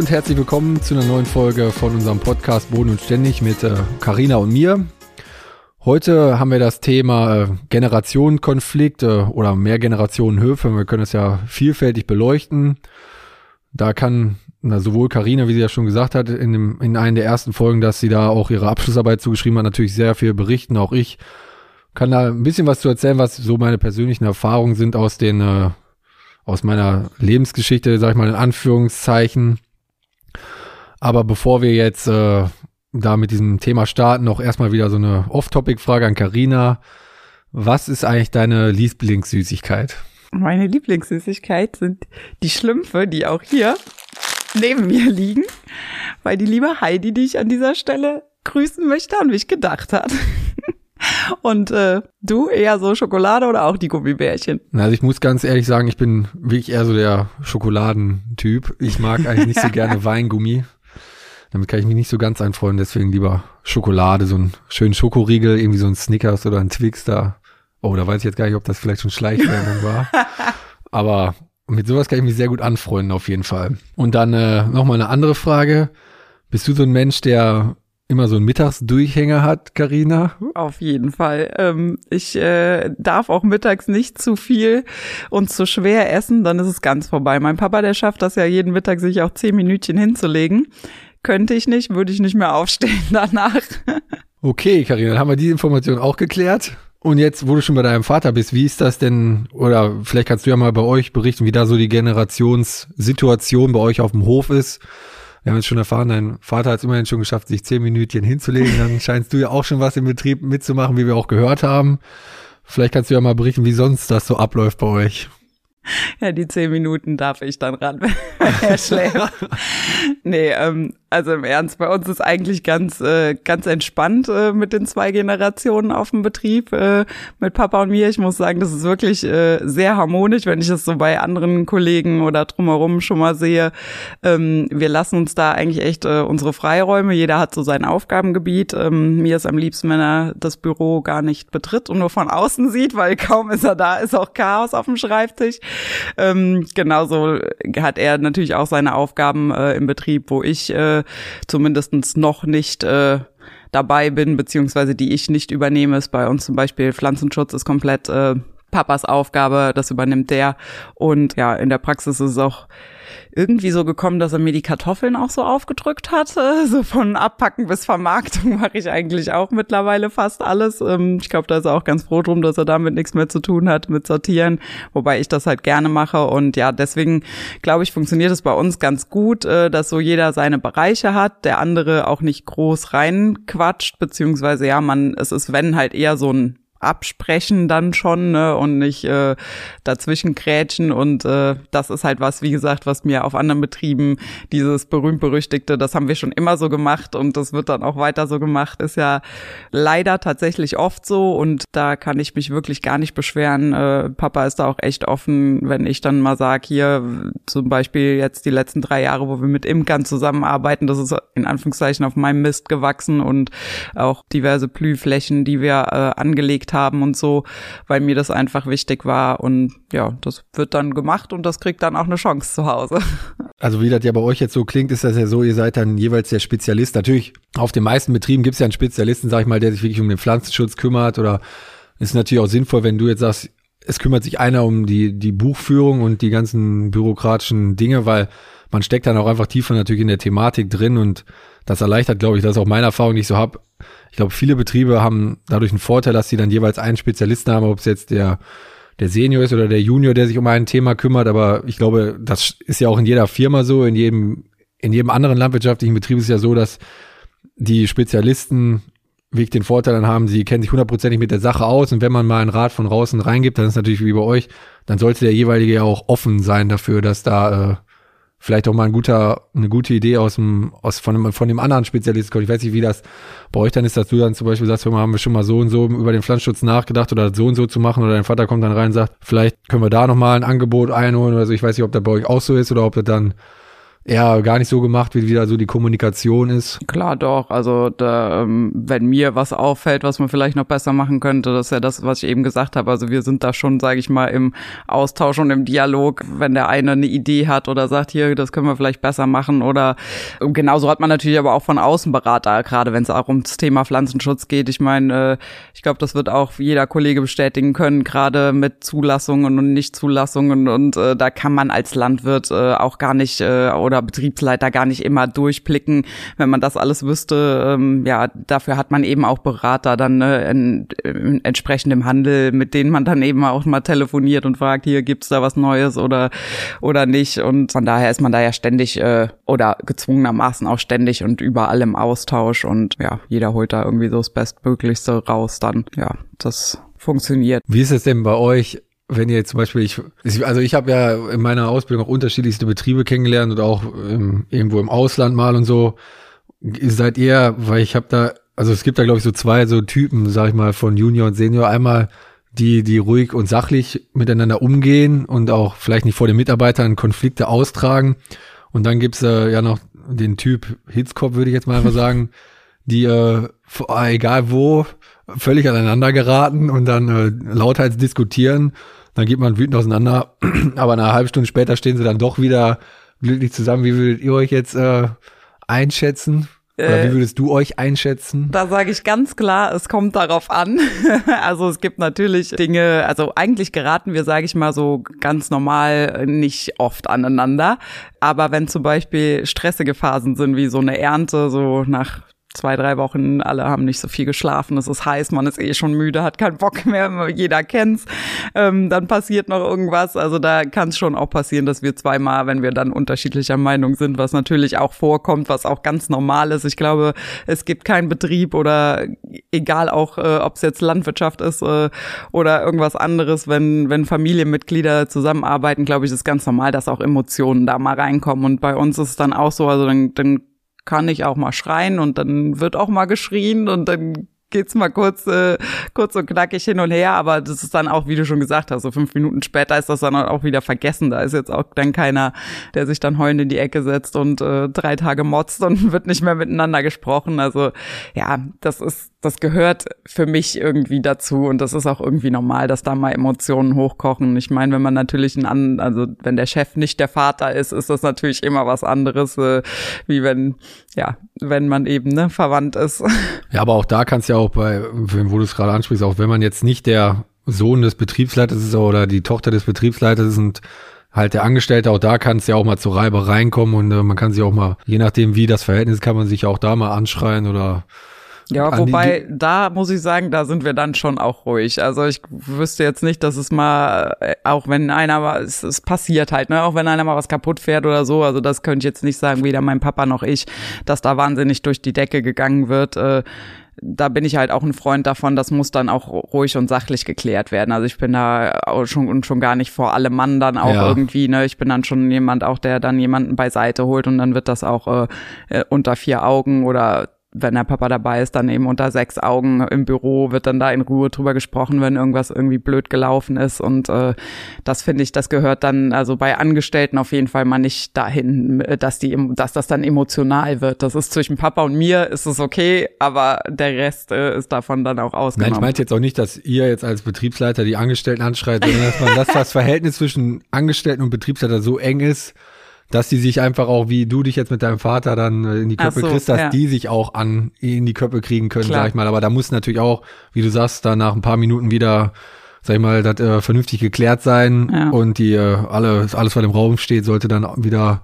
Und herzlich willkommen zu einer neuen Folge von unserem Podcast Boden und Ständig mit Karina äh, und mir. Heute haben wir das Thema äh, Generationenkonflikt äh, oder Mehrgenerationenhöfe. Wir können es ja vielfältig beleuchten. Da kann na, sowohl Karina, wie sie ja schon gesagt hat, in, dem, in einer der ersten Folgen, dass sie da auch ihre Abschlussarbeit zugeschrieben hat, natürlich sehr viel berichten. Auch ich kann da ein bisschen was zu erzählen, was so meine persönlichen Erfahrungen sind aus den, äh, aus meiner Lebensgeschichte, sag ich mal in Anführungszeichen. Aber bevor wir jetzt äh, da mit diesem Thema starten, noch erstmal wieder so eine Off-Topic-Frage an Karina. Was ist eigentlich deine Lieblingssüßigkeit? Meine Lieblingssüßigkeit sind die Schlümpfe, die auch hier neben mir liegen, weil die liebe Heidi, die ich an dieser Stelle grüßen möchte, an mich gedacht hat. Und äh, du eher so Schokolade oder auch die Gummibärchen? Also ich muss ganz ehrlich sagen, ich bin wirklich eher so der Schokoladentyp. Ich mag eigentlich nicht so gerne Weingummi. Damit kann ich mich nicht so ganz einfreuen, deswegen lieber Schokolade, so einen schönen Schokoriegel, irgendwie so ein Snickers oder ein Twix da. Oh, da weiß ich jetzt gar nicht, ob das vielleicht schon Schleichwerbung war. Aber mit sowas kann ich mich sehr gut anfreunden, auf jeden Fall. Und dann äh, nochmal eine andere Frage. Bist du so ein Mensch, der immer so einen Mittagsdurchhänger hat, Karina? Auf jeden Fall. Ähm, ich äh, darf auch mittags nicht zu viel und zu schwer essen, dann ist es ganz vorbei. Mein Papa, der schafft das ja jeden Mittag, sich auch zehn Minütchen hinzulegen. Könnte ich nicht, würde ich nicht mehr aufstehen danach. Okay, Karina, dann haben wir die Information auch geklärt. Und jetzt, wo du schon bei deinem Vater bist, wie ist das denn, oder vielleicht kannst du ja mal bei euch berichten, wie da so die Generationssituation bei euch auf dem Hof ist. Wir haben jetzt schon erfahren, dein Vater hat es immerhin schon geschafft, sich zehn Minütchen hinzulegen. Dann scheinst du ja auch schon was im Betrieb mitzumachen, wie wir auch gehört haben. Vielleicht kannst du ja mal berichten, wie sonst das so abläuft bei euch. Ja, die zehn Minuten darf ich dann ran, wenn er schläft. nee, ähm, also im Ernst, bei uns ist eigentlich ganz, äh, ganz entspannt äh, mit den zwei Generationen auf dem Betrieb, äh, mit Papa und mir. Ich muss sagen, das ist wirklich äh, sehr harmonisch, wenn ich das so bei anderen Kollegen oder drumherum schon mal sehe. Ähm, wir lassen uns da eigentlich echt äh, unsere Freiräume. Jeder hat so sein Aufgabengebiet. Ähm, mir ist am liebsten, wenn er das Büro gar nicht betritt und nur von außen sieht, weil kaum ist er da, ist auch Chaos auf dem Schreibtisch. Ähm, genauso hat er natürlich auch seine Aufgaben äh, im Betrieb, wo ich äh, zumindestens noch nicht äh, dabei bin, beziehungsweise die ich nicht übernehme, ist bei uns zum Beispiel Pflanzenschutz ist komplett äh, Papas Aufgabe, das übernimmt der. Und ja, in der Praxis ist es auch irgendwie so gekommen, dass er mir die Kartoffeln auch so aufgedrückt hatte. So von Abpacken bis Vermarktung mache ich eigentlich auch mittlerweile fast alles. Ähm, ich glaube, da ist er auch ganz froh drum, dass er damit nichts mehr zu tun hat mit Sortieren, wobei ich das halt gerne mache. Und ja, deswegen glaube ich, funktioniert es bei uns ganz gut, äh, dass so jeder seine Bereiche hat, der andere auch nicht groß reinquatscht, beziehungsweise ja, man, es ist wenn halt eher so ein absprechen dann schon ne, und nicht äh, dazwischen krätschen und äh, das ist halt was, wie gesagt, was mir auf anderen Betrieben dieses berühmt-berüchtigte, das haben wir schon immer so gemacht und das wird dann auch weiter so gemacht, ist ja leider tatsächlich oft so und da kann ich mich wirklich gar nicht beschweren. Äh, Papa ist da auch echt offen, wenn ich dann mal sage, hier zum Beispiel jetzt die letzten drei Jahre, wo wir mit Imkern zusammenarbeiten, das ist in Anführungszeichen auf meinem Mist gewachsen und auch diverse Blühflächen, die wir äh, angelegt haben und so, weil mir das einfach wichtig war. Und ja, das wird dann gemacht und das kriegt dann auch eine Chance zu Hause. Also wie das ja bei euch jetzt so klingt, ist das ja so, ihr seid dann jeweils der Spezialist. Natürlich, auf den meisten Betrieben gibt es ja einen Spezialisten, sag ich mal, der sich wirklich um den Pflanzenschutz kümmert oder ist natürlich auch sinnvoll, wenn du jetzt sagst, es kümmert sich einer um die, die Buchführung und die ganzen bürokratischen Dinge, weil man steckt dann auch einfach tiefer natürlich in der Thematik drin und das erleichtert, glaube ich, das ist auch meine Erfahrung, die ich so habe. Ich glaube, viele Betriebe haben dadurch einen Vorteil, dass sie dann jeweils einen Spezialisten haben, ob es jetzt der der Senior ist oder der Junior, der sich um ein Thema kümmert. Aber ich glaube, das ist ja auch in jeder Firma so, in jedem, in jedem anderen landwirtschaftlichen Betrieb ist es ja so, dass die Spezialisten wirklich den Vorteil dann haben, sie kennen sich hundertprozentig mit der Sache aus und wenn man mal einen Rat von draußen reingibt, dann ist natürlich wie bei euch, dann sollte der jeweilige ja auch offen sein dafür, dass da äh, vielleicht auch mal ein guter, eine gute Idee aus dem, aus von dem, von dem anderen Spezialisten kommt. Ich weiß nicht, wie das bei euch dann ist, dass du dann zum Beispiel sagst, wir haben wir schon mal so und so über den Pflanzenschutz nachgedacht oder so und so zu machen oder dein Vater kommt dann rein und sagt, vielleicht können wir da nochmal ein Angebot einholen oder so. Ich weiß nicht, ob das bei euch auch so ist oder ob das dann eher gar nicht so gemacht wie da so die Kommunikation ist. Klar doch, also da, ähm, wenn mir was auffällt, was man vielleicht noch besser machen könnte, das ist ja das, was ich eben gesagt habe. Also wir sind da schon, sage ich mal, im Austausch und im Dialog, wenn der eine eine Idee hat oder sagt, hier, das können wir vielleicht besser machen oder genauso hat man natürlich aber auch von Außenberater, gerade wenn es auch ums Thema Pflanzenschutz geht. Ich meine, äh, ich glaube, das wird auch jeder Kollege bestätigen können, gerade mit Zulassungen und Nichtzulassungen und äh, da kann man als Landwirt äh, auch gar nicht oder Betriebsleiter gar nicht immer durchblicken, wenn man das alles wüsste. Ähm, ja, dafür hat man eben auch Berater dann ne, in, in entsprechend im Handel, mit denen man dann eben auch mal telefoniert und fragt, hier gibt's da was Neues oder oder nicht. Und von daher ist man da ja ständig äh, oder gezwungenermaßen auch ständig und überall im Austausch und ja, jeder holt da irgendwie so das Bestmöglichste raus dann. Ja, das funktioniert. Wie ist es denn bei euch? Wenn ihr jetzt zum Beispiel, ich, also ich habe ja in meiner Ausbildung auch unterschiedlichste Betriebe kennengelernt und auch im, irgendwo im Ausland mal und so. Seid ihr, weil ich habe da, also es gibt da glaube ich so zwei so Typen, sag ich mal, von Junior und Senior. Einmal die, die ruhig und sachlich miteinander umgehen und auch vielleicht nicht vor den Mitarbeitern Konflikte austragen. Und dann gibt's äh, ja noch den Typ Hitzkopf, würde ich jetzt mal einfach sagen, die äh, egal wo, völlig aneinander geraten und dann äh, lauthals diskutieren dann geht man wütend auseinander, aber eine halbe Stunde später stehen sie dann doch wieder glücklich zusammen. Wie würdet ihr euch jetzt äh, einschätzen? Oder wie äh, würdest du euch einschätzen? Da sage ich ganz klar, es kommt darauf an. also es gibt natürlich Dinge, also eigentlich geraten wir, sage ich mal, so ganz normal nicht oft aneinander. Aber wenn zum Beispiel stressige Phasen sind, wie so eine Ernte, so nach zwei, drei Wochen, alle haben nicht so viel geschlafen, es ist heiß, man ist eh schon müde, hat keinen Bock mehr, jeder kennt's. Ähm, dann passiert noch irgendwas. Also da kann es schon auch passieren, dass wir zweimal, wenn wir dann unterschiedlicher Meinung sind, was natürlich auch vorkommt, was auch ganz normal ist. Ich glaube, es gibt keinen Betrieb oder egal auch, äh, ob es jetzt Landwirtschaft ist äh, oder irgendwas anderes, wenn, wenn Familienmitglieder zusammenarbeiten, glaube ich, ist ganz normal, dass auch Emotionen da mal reinkommen. Und bei uns ist es dann auch so, also dann, dann kann ich auch mal schreien und dann wird auch mal geschrien und dann geht's mal kurz, äh, kurz und knackig hin und her, aber das ist dann auch, wie du schon gesagt hast, so fünf Minuten später ist das dann auch wieder vergessen. Da ist jetzt auch dann keiner, der sich dann heulend in die Ecke setzt und äh, drei Tage motzt und wird nicht mehr miteinander gesprochen. Also ja, das ist, das gehört für mich irgendwie dazu und das ist auch irgendwie normal, dass da mal Emotionen hochkochen. Ich meine, wenn man natürlich ein, also wenn der Chef nicht der Vater ist, ist das natürlich immer was anderes, äh, wie wenn, ja, wenn man eben ne, verwandt ist. Ja, aber auch da kannst ja auch bei, wo du es gerade ansprichst, auch wenn man jetzt nicht der Sohn des Betriebsleiters ist oder die Tochter des Betriebsleiters ist und halt der Angestellte, auch da kann es ja auch mal zu Reibereien kommen und äh, man kann sich auch mal, je nachdem wie das Verhältnis, kann man sich auch da mal anschreien oder ja, wobei, da muss ich sagen, da sind wir dann schon auch ruhig. Also ich wüsste jetzt nicht, dass es mal, äh, auch wenn einer mal, es, es passiert halt, ne, auch wenn einer mal was kaputt fährt oder so, also das könnte ich jetzt nicht sagen, weder mein Papa noch ich, dass da wahnsinnig durch die Decke gegangen wird. Äh, da bin ich halt auch ein Freund davon, das muss dann auch ruhig und sachlich geklärt werden. Also ich bin da auch schon und schon gar nicht vor allem Mann dann auch ja. irgendwie, ne? Ich bin dann schon jemand auch, der dann jemanden beiseite holt und dann wird das auch äh, äh unter vier Augen oder wenn der Papa dabei ist, dann eben unter sechs Augen im Büro wird dann da in Ruhe drüber gesprochen, wenn irgendwas irgendwie blöd gelaufen ist. Und äh, das finde ich, das gehört dann also bei Angestellten auf jeden Fall mal nicht dahin, dass die, dass das dann emotional wird. Das ist zwischen Papa und mir ist es okay, aber der Rest äh, ist davon dann auch ausgenommen. Nein, ich meinte jetzt auch nicht, dass ihr jetzt als Betriebsleiter die Angestellten anschreit, sondern dass man, dass das Verhältnis zwischen Angestellten und Betriebsleiter so eng ist, dass die sich einfach auch, wie du dich jetzt mit deinem Vater dann äh, in die Köpfe so, kriegst, dass ja. die sich auch an in die Köpfe kriegen können, Klar. sag ich mal. Aber da muss natürlich auch, wie du sagst, dann nach ein paar Minuten wieder, sag ich mal, das äh, vernünftig geklärt sein ja. und die äh, alle, alles, was im Raum steht, sollte dann wieder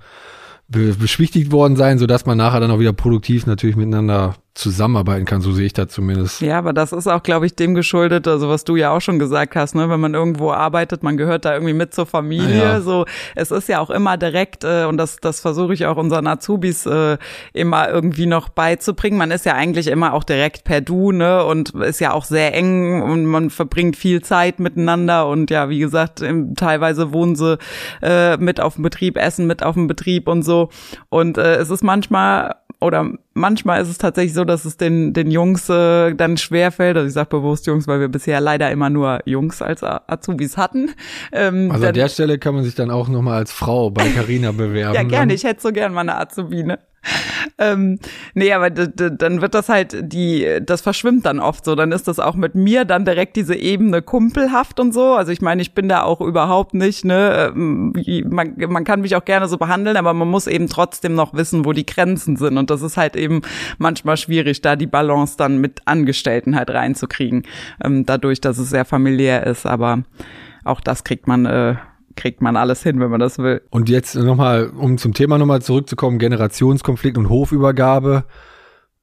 be beschwichtigt worden sein, so dass man nachher dann auch wieder produktiv natürlich miteinander zusammenarbeiten kann, so sehe ich das zumindest. Ja, aber das ist auch, glaube ich, dem geschuldet, also was du ja auch schon gesagt hast, ne, wenn man irgendwo arbeitet, man gehört da irgendwie mit zur Familie, ja. so, es ist ja auch immer direkt, äh, und das, das versuche ich auch unseren Azubis äh, immer irgendwie noch beizubringen, man ist ja eigentlich immer auch direkt per Du, ne, und ist ja auch sehr eng und man verbringt viel Zeit miteinander. Und ja, wie gesagt, im, teilweise wohnen sie äh, mit auf dem Betrieb, essen mit auf dem Betrieb und so. Und äh, es ist manchmal oder manchmal ist es tatsächlich so, dass es den, den Jungs äh, dann schwerfällt, also ich sage bewusst Jungs, weil wir bisher leider immer nur Jungs als Azubis hatten. Ähm, also an der Stelle kann man sich dann auch nochmal als Frau bei Carina bewerben. ja, gerne, ich hätte so gern mal eine Azubine ähm, nee, aber dann wird das halt die, das verschwimmt dann oft so. Dann ist das auch mit mir dann direkt diese Ebene kumpelhaft und so. Also ich meine, ich bin da auch überhaupt nicht, ne, ähm, man, man kann mich auch gerne so behandeln, aber man muss eben trotzdem noch wissen, wo die Grenzen sind. Und das ist halt eben manchmal schwierig, da die Balance dann mit Angestellten halt reinzukriegen. Ähm, dadurch, dass es sehr familiär ist. Aber auch das kriegt man äh, kriegt man alles hin, wenn man das will. Und jetzt nochmal, um zum Thema nochmal zurückzukommen, Generationskonflikt und Hofübergabe.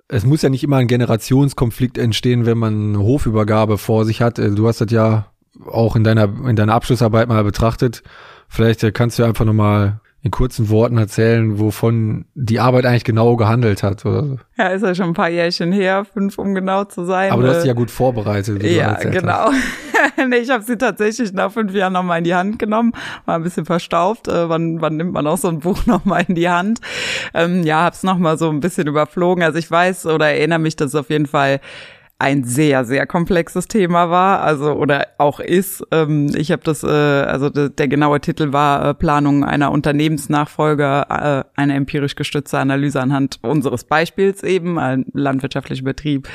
Es muss ja nicht immer ein Generationskonflikt entstehen, wenn man eine Hofübergabe vor sich hat. Du hast das ja auch in deiner, in deiner Abschlussarbeit mal betrachtet. Vielleicht kannst du einfach nochmal in kurzen Worten erzählen, wovon die Arbeit eigentlich genau gehandelt hat. Oder so. Ja, ist ja schon ein paar Jährchen her, fünf um genau zu sein. Aber du hast sie ja gut vorbereitet. Ja, genau. nee, ich habe sie tatsächlich nach fünf Jahren nochmal in die Hand genommen, war ein bisschen verstaubt. Äh, wann, wann nimmt man auch so ein Buch nochmal in die Hand? Ähm, ja, hab's nochmal so ein bisschen überflogen. Also ich weiß oder erinnere mich, dass es auf jeden Fall ein sehr, sehr komplexes Thema war, also oder auch ist. Ähm, ich habe das, äh, also de, der genaue Titel war äh, Planung einer Unternehmensnachfolge, äh, eine empirisch gestützte Analyse anhand unseres Beispiels eben, ein landwirtschaftlicher Betrieb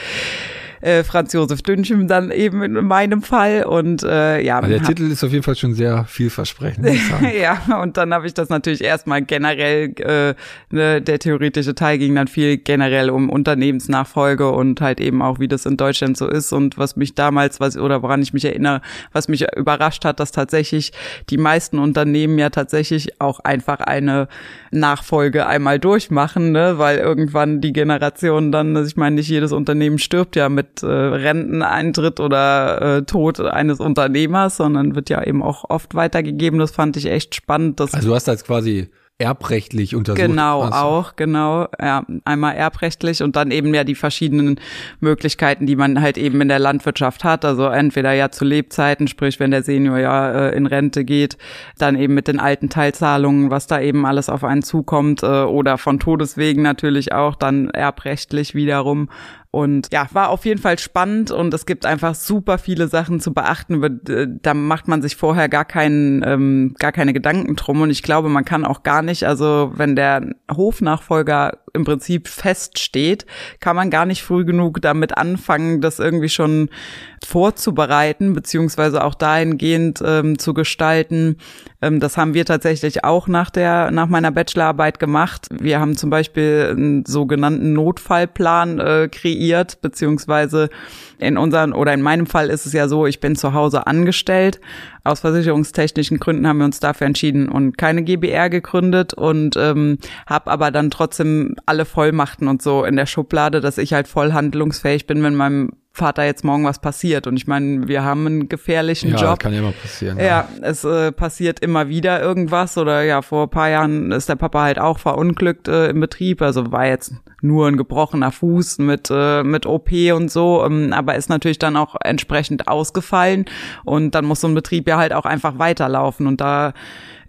äh, Franz Josef Dünchem dann eben in meinem Fall und äh, ja. Aber der Titel ist auf jeden Fall schon sehr vielversprechend. ja, und dann habe ich das natürlich erstmal generell, äh, ne, der theoretische Teil ging dann viel generell um Unternehmensnachfolge und halt eben auch, wie das in Deutschland so ist und was mich damals, was oder woran ich mich erinnere, was mich überrascht hat, dass tatsächlich die meisten Unternehmen ja tatsächlich auch einfach eine Nachfolge einmal durchmachen, ne, weil irgendwann die Generation dann, also ich meine, nicht jedes Unternehmen stirbt ja mit mit äh, Renteneintritt oder äh, Tod eines Unternehmers, sondern wird ja eben auch oft weitergegeben. Das fand ich echt spannend. Dass also du hast als quasi erbrechtlich untersucht. Genau, also. auch, genau. Ja, einmal erbrechtlich und dann eben ja die verschiedenen Möglichkeiten, die man halt eben in der Landwirtschaft hat. Also entweder ja zu Lebzeiten, sprich wenn der Senior ja äh, in Rente geht, dann eben mit den alten Teilzahlungen, was da eben alles auf einen zukommt, äh, oder von Todeswegen natürlich auch dann erbrechtlich wiederum. Und ja, war auf jeden Fall spannend und es gibt einfach super viele Sachen zu beachten. Da macht man sich vorher gar keinen, ähm, gar keine Gedanken drum. Und ich glaube, man kann auch gar nicht, also wenn der Hofnachfolger im Prinzip feststeht, kann man gar nicht früh genug damit anfangen, das irgendwie schon vorzubereiten, beziehungsweise auch dahingehend ähm, zu gestalten. Ähm, das haben wir tatsächlich auch nach der, nach meiner Bachelorarbeit gemacht. Wir haben zum Beispiel einen sogenannten Notfallplan äh, kreiert, beziehungsweise in unseren oder in meinem Fall ist es ja so, ich bin zu Hause angestellt. Aus versicherungstechnischen Gründen haben wir uns dafür entschieden und keine GBR gegründet und ähm, habe aber dann trotzdem alle Vollmachten und so in der Schublade, dass ich halt voll handlungsfähig bin, wenn meinem Vater jetzt morgen was passiert. Und ich meine, wir haben einen gefährlichen ja, Job. kann ja immer passieren. Ja, ja. es äh, passiert immer wieder irgendwas. Oder ja, vor ein paar Jahren ist der Papa halt auch verunglückt äh, im Betrieb. Also war jetzt nur ein gebrochener Fuß mit, äh, mit OP und so. Ähm, aber ist natürlich dann auch entsprechend ausgefallen. Und dann muss so ein Betrieb ja halt auch einfach weiterlaufen. Und da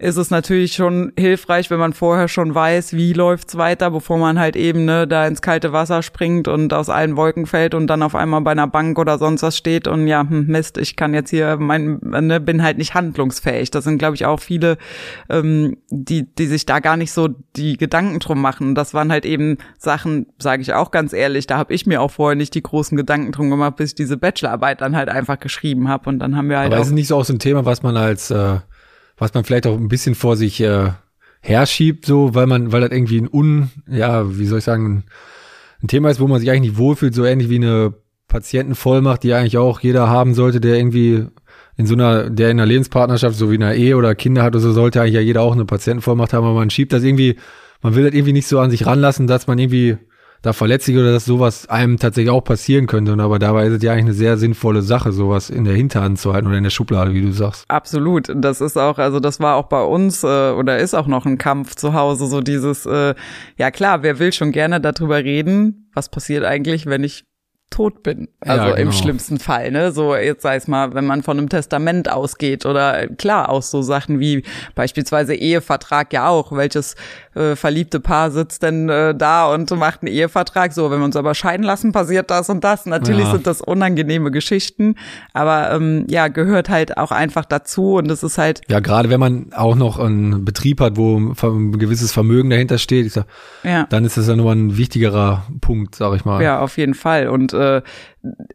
ist es natürlich schon hilfreich, wenn man vorher schon weiß, wie läuft's weiter, bevor man halt eben ne, da ins kalte Wasser springt und aus allen Wolken fällt und dann auf einmal bei einer Bank oder sonst was steht und ja, hm, Mist, ich kann jetzt hier mein, ne, bin halt nicht handlungsfähig. Das sind, glaube ich, auch viele, ähm, die, die sich da gar nicht so die Gedanken drum machen. Das waren halt eben Sachen, sage ich auch ganz ehrlich, da habe ich mir auch vorher nicht die großen Gedanken drum gemacht, bis ich diese Bachelorarbeit dann halt einfach geschrieben habe. Und dann haben wir halt. Aber auch ist nicht so auch so ein Thema, was man als äh was man vielleicht auch ein bisschen vor sich äh, herschiebt, so, weil man, weil das irgendwie ein un, ja, wie soll ich sagen, ein Thema ist, wo man sich eigentlich nicht wohlfühlt, so ähnlich wie eine Patientenvollmacht, die eigentlich auch jeder haben sollte, der irgendwie in so einer, der in einer Lebenspartnerschaft, so wie in einer Ehe oder Kinder hat oder so, sollte eigentlich ja jeder auch eine Patientenvollmacht haben, aber man schiebt das irgendwie, man will das irgendwie nicht so an sich ranlassen, dass man irgendwie da verletzt sich oder dass sowas einem tatsächlich auch passieren könnte. Und aber dabei ist es ja eigentlich eine sehr sinnvolle Sache, sowas in der Hinterhand zu halten oder in der Schublade, wie du sagst. Absolut. Das ist auch, also das war auch bei uns äh, oder ist auch noch ein Kampf zu Hause, so dieses, äh, ja klar, wer will schon gerne darüber reden, was passiert eigentlich, wenn ich tot bin. Also ja, genau. im schlimmsten Fall, ne? So jetzt sei es mal, wenn man von einem Testament ausgeht oder klar aus so Sachen wie beispielsweise Ehevertrag ja auch. Welches äh, verliebte Paar sitzt denn äh, da und macht einen Ehevertrag? So, wenn wir uns aber scheiden lassen, passiert das und das. Natürlich ja. sind das unangenehme Geschichten, aber ähm, ja, gehört halt auch einfach dazu und es ist halt. Ja, gerade wenn man auch noch einen Betrieb hat, wo ein gewisses Vermögen dahinter steht, sag, ja. dann ist das ja nochmal ein wichtigerer Punkt, sag ich mal. Ja, auf jeden Fall. Und äh,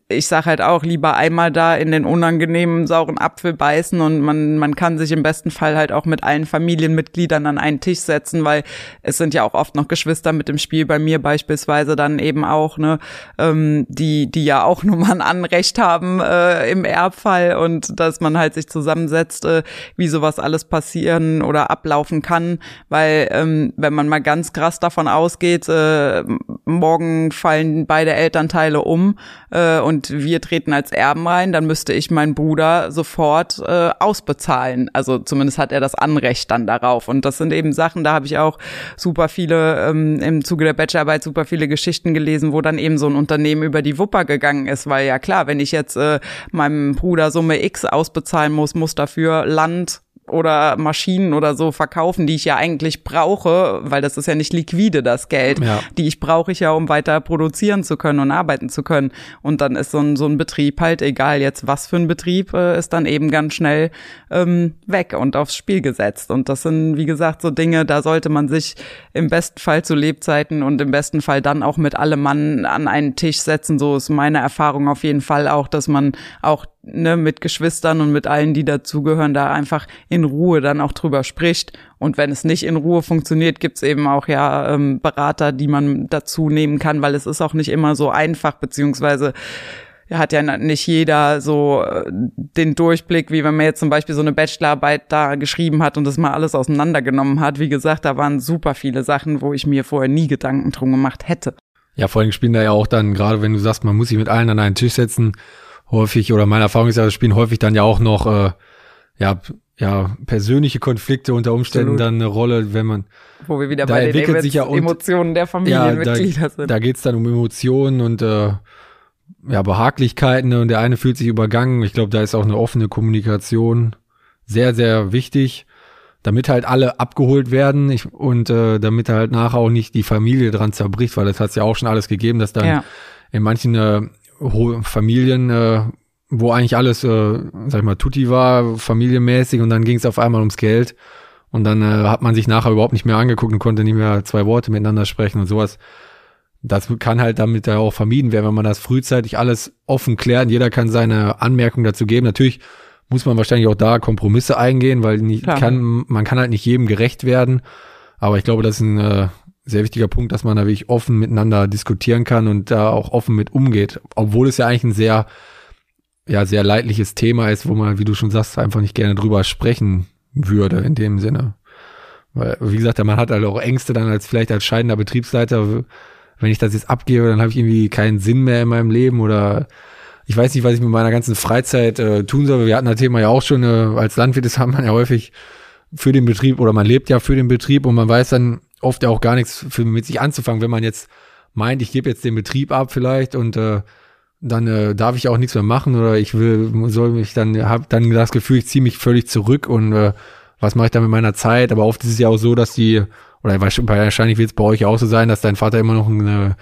ich sage halt auch, lieber einmal da in den unangenehmen sauren Apfel beißen und man, man kann sich im besten Fall halt auch mit allen Familienmitgliedern an einen Tisch setzen, weil es sind ja auch oft noch Geschwister mit dem Spiel, bei mir beispielsweise dann eben auch, ne, ähm, die, die ja auch nur mal ein Anrecht haben äh, im Erbfall und dass man halt sich zusammensetzt, äh, wie sowas alles passieren oder ablaufen kann, weil ähm, wenn man mal ganz krass davon ausgeht, äh, morgen fallen beide Elternteile um, äh, und wir treten als Erben rein, dann müsste ich meinen Bruder sofort äh, ausbezahlen. Also zumindest hat er das Anrecht dann darauf. Und das sind eben Sachen, da habe ich auch super viele ähm, im Zuge der Bachelorarbeit super viele Geschichten gelesen, wo dann eben so ein Unternehmen über die Wupper gegangen ist, weil ja klar, wenn ich jetzt äh, meinem Bruder Summe X ausbezahlen muss, muss dafür Land oder Maschinen oder so verkaufen, die ich ja eigentlich brauche, weil das ist ja nicht liquide, das Geld. Ja. Die ich brauche ich ja, um weiter produzieren zu können und arbeiten zu können. Und dann ist so ein, so ein Betrieb halt, egal jetzt was für ein Betrieb, äh, ist dann eben ganz schnell ähm, weg und aufs Spiel gesetzt. Und das sind, wie gesagt, so Dinge, da sollte man sich im besten Fall zu Lebzeiten und im besten Fall dann auch mit allem Mann an einen Tisch setzen. So ist meine Erfahrung auf jeden Fall auch, dass man auch ne, mit Geschwistern und mit allen, die dazugehören, da einfach in Ruhe dann auch drüber spricht. Und wenn es nicht in Ruhe funktioniert, gibt's eben auch ja ähm, Berater, die man dazu nehmen kann, weil es ist auch nicht immer so einfach, beziehungsweise hat ja nicht jeder so äh, den Durchblick, wie wenn man jetzt zum Beispiel so eine Bachelorarbeit da geschrieben hat und das mal alles auseinandergenommen hat. Wie gesagt, da waren super viele Sachen, wo ich mir vorher nie Gedanken drum gemacht hätte. Ja, vor allem spielen da ja auch dann, gerade wenn du sagst, man muss sich mit allen an einen Tisch setzen, häufig, oder meine Erfahrung ist ja, spielen häufig dann ja auch noch, äh, ja, ja, persönliche Konflikte unter Umständen Absolut. dann eine Rolle, wenn man. Wo wir wieder bei den sich ja Emotionen der Familienmitglieder ja, da, sind. Da geht's dann um Emotionen und äh, ja, Behaglichkeiten und der eine fühlt sich übergangen. Ich glaube, da ist auch eine offene Kommunikation sehr, sehr wichtig, damit halt alle abgeholt werden ich, und äh, damit halt nachher auch nicht die Familie dran zerbricht, weil das hat's ja auch schon alles gegeben, dass dann ja. in manchen äh, Familien, äh, wo eigentlich alles, äh, sag ich mal, tutti war, familienmäßig und dann ging es auf einmal ums Geld und dann äh, hat man sich nachher überhaupt nicht mehr angeguckt und konnte nicht mehr zwei Worte miteinander sprechen und sowas. Das kann halt damit ja auch vermieden werden, wenn man das frühzeitig alles offen klärt. Jeder kann seine Anmerkung dazu geben. Natürlich muss man wahrscheinlich auch da Kompromisse eingehen, weil nicht, kann, man kann halt nicht jedem gerecht werden. Aber ich glaube, das ist ein äh, sehr wichtiger Punkt, dass man da wirklich offen miteinander diskutieren kann und da auch offen mit umgeht. Obwohl es ja eigentlich ein sehr, ja, sehr leidliches Thema ist, wo man, wie du schon sagst, einfach nicht gerne drüber sprechen würde in dem Sinne. Weil, wie gesagt, man hat halt auch Ängste dann als vielleicht als scheidender Betriebsleiter, wenn ich das jetzt abgebe, dann habe ich irgendwie keinen Sinn mehr in meinem Leben oder ich weiß nicht, was ich mit meiner ganzen Freizeit äh, tun soll. Wir hatten das Thema ja auch schon, äh, als Landwirt ist, haben man ja häufig für den Betrieb oder man lebt ja für den Betrieb und man weiß dann oft ja auch gar nichts für, mit sich anzufangen, wenn man jetzt meint, ich gebe jetzt den Betrieb ab vielleicht und äh, dann äh, darf ich auch nichts mehr machen oder ich will, soll mich dann, habe dann das Gefühl, ich ziehe mich völlig zurück und äh, was mache ich dann mit meiner Zeit? Aber oft ist es ja auch so, dass die, oder wahrscheinlich wird es bei euch auch so sein, dass dein Vater immer noch eine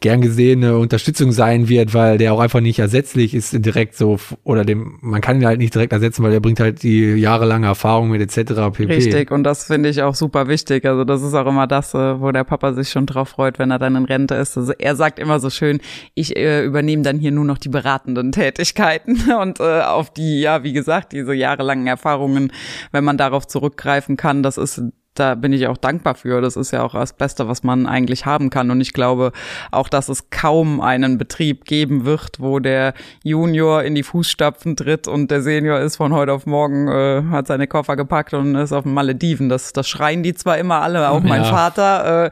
gern gesehene Unterstützung sein wird, weil der auch einfach nicht ersetzlich ist direkt so oder dem man kann ihn halt nicht direkt ersetzen, weil er bringt halt die jahrelange Erfahrung mit etc. pp. Richtig und das finde ich auch super wichtig. Also das ist auch immer das, äh, wo der Papa sich schon drauf freut, wenn er dann in Rente ist. Also er sagt immer so schön, ich äh, übernehme dann hier nur noch die beratenden Tätigkeiten und äh, auf die ja wie gesagt diese jahrelangen Erfahrungen, wenn man darauf zurückgreifen kann, das ist da bin ich auch dankbar für. Das ist ja auch das Beste, was man eigentlich haben kann. Und ich glaube auch, dass es kaum einen Betrieb geben wird, wo der Junior in die Fußstapfen tritt und der Senior ist von heute auf morgen, äh, hat seine Koffer gepackt und ist auf den Malediven. Das, das schreien die zwar immer alle, auch mein ja. Vater.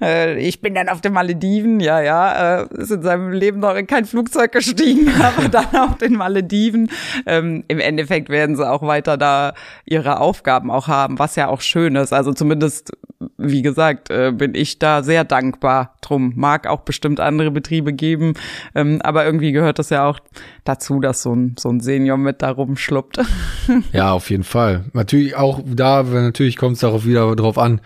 Äh, äh, ich bin dann auf den Malediven, ja, ja, äh, ist in seinem Leben noch in kein Flugzeug gestiegen, aber dann auf den Malediven. Ähm, Im Endeffekt werden sie auch weiter da ihre Aufgaben auch haben, was ja auch schön ist. Also zumindest, wie gesagt, äh, bin ich da sehr dankbar drum. Mag auch bestimmt andere Betriebe geben, ähm, aber irgendwie gehört das ja auch dazu, dass so ein, so ein Senior mit da rumschluppt. ja, auf jeden Fall. Natürlich auch da, natürlich kommt es darauf wieder drauf an,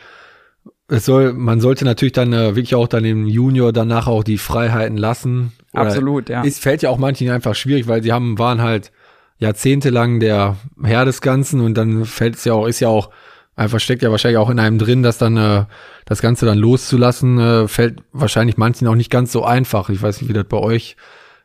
es soll, man sollte natürlich dann äh, wirklich auch dann dem Junior danach auch die Freiheiten lassen. Oder Absolut, ja. Es fällt ja auch manchen einfach schwierig, weil sie haben, waren halt jahrzehntelang der Herr des Ganzen und dann fällt es ja auch, ist ja auch einfach steckt ja wahrscheinlich auch in einem drin, dass dann äh, das Ganze dann loszulassen, äh, fällt wahrscheinlich manchen auch nicht ganz so einfach. Ich weiß nicht, wie das bei euch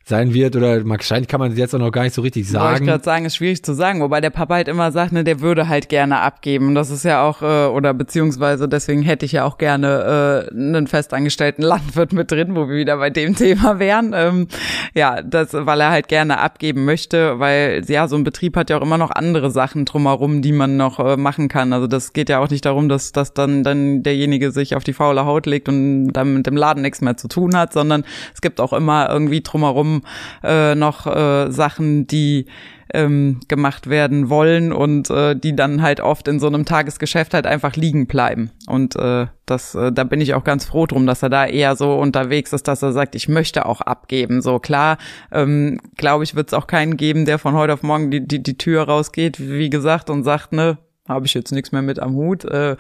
sein wird oder wahrscheinlich kann man jetzt auch noch gar nicht so richtig sagen. Wollte ich gerade sagen, ist schwierig zu sagen, wobei der Papa halt immer sagt, ne, der würde halt gerne abgeben. Das ist ja auch äh, oder beziehungsweise deswegen hätte ich ja auch gerne äh, einen festangestellten Landwirt mit drin, wo wir wieder bei dem Thema wären. Ähm, ja, das, weil er halt gerne abgeben möchte, weil ja so ein Betrieb hat ja auch immer noch andere Sachen drumherum, die man noch äh, machen kann. Also das geht ja auch nicht darum, dass dass dann dann derjenige sich auf die faule Haut legt und dann mit dem Laden nichts mehr zu tun hat, sondern es gibt auch immer irgendwie drumherum äh, noch äh, Sachen, die ähm, gemacht werden wollen und äh, die dann halt oft in so einem Tagesgeschäft halt einfach liegen bleiben. Und äh, das, äh, da bin ich auch ganz froh drum, dass er da eher so unterwegs ist, dass er sagt, ich möchte auch abgeben. So klar, ähm, glaube ich, wird es auch keinen geben, der von heute auf morgen die, die, die Tür rausgeht, wie gesagt, und sagt, ne, habe ich jetzt nichts mehr mit am Hut. Äh,